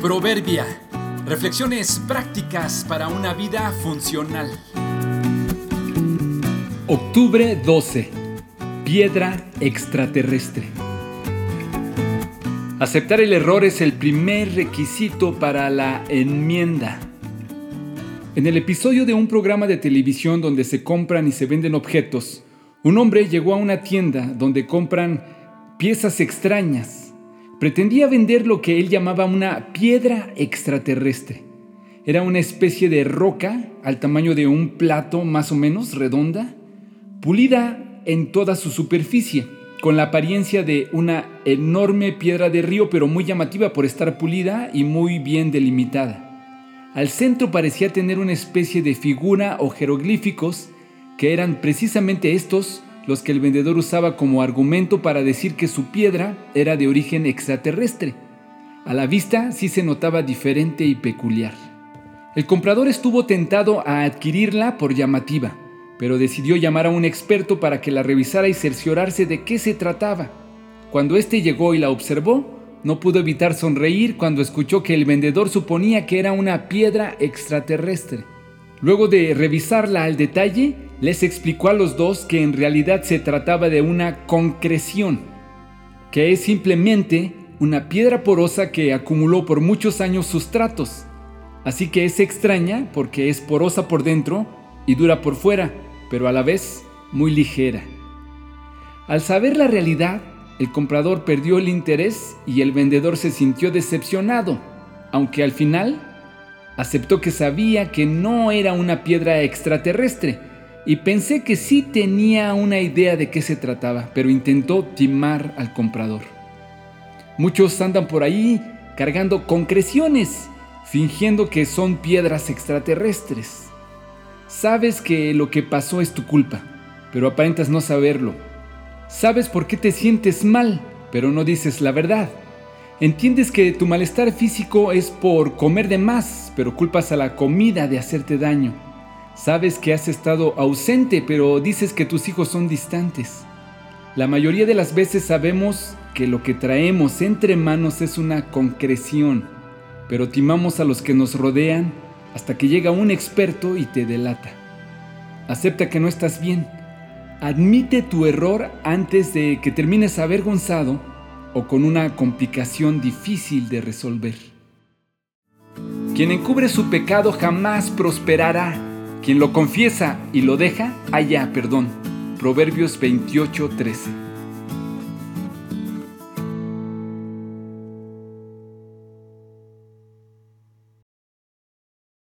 Proverbia. Reflexiones prácticas para una vida funcional. Octubre 12. Piedra extraterrestre. Aceptar el error es el primer requisito para la enmienda. En el episodio de un programa de televisión donde se compran y se venden objetos, un hombre llegó a una tienda donde compran piezas extrañas Pretendía vender lo que él llamaba una piedra extraterrestre. Era una especie de roca al tamaño de un plato más o menos redonda, pulida en toda su superficie, con la apariencia de una enorme piedra de río, pero muy llamativa por estar pulida y muy bien delimitada. Al centro parecía tener una especie de figura o jeroglíficos que eran precisamente estos los que el vendedor usaba como argumento para decir que su piedra era de origen extraterrestre. A la vista sí se notaba diferente y peculiar. El comprador estuvo tentado a adquirirla por llamativa, pero decidió llamar a un experto para que la revisara y cerciorarse de qué se trataba. Cuando éste llegó y la observó, no pudo evitar sonreír cuando escuchó que el vendedor suponía que era una piedra extraterrestre. Luego de revisarla al detalle, les explicó a los dos que en realidad se trataba de una concreción, que es simplemente una piedra porosa que acumuló por muchos años sustratos. Así que es extraña porque es porosa por dentro y dura por fuera, pero a la vez muy ligera. Al saber la realidad, el comprador perdió el interés y el vendedor se sintió decepcionado, aunque al final aceptó que sabía que no era una piedra extraterrestre y pensé que sí tenía una idea de qué se trataba, pero intentó timar al comprador. Muchos andan por ahí cargando concreciones, fingiendo que son piedras extraterrestres. Sabes que lo que pasó es tu culpa, pero aparentas no saberlo. Sabes por qué te sientes mal, pero no dices la verdad. Entiendes que tu malestar físico es por comer de más, pero culpas a la comida de hacerte daño. Sabes que has estado ausente, pero dices que tus hijos son distantes. La mayoría de las veces sabemos que lo que traemos entre manos es una concreción, pero timamos a los que nos rodean hasta que llega un experto y te delata. Acepta que no estás bien. Admite tu error antes de que termines avergonzado o con una complicación difícil de resolver. Quien encubre su pecado jamás prosperará. Quien lo confiesa y lo deja, haya perdón. Proverbios 28:13.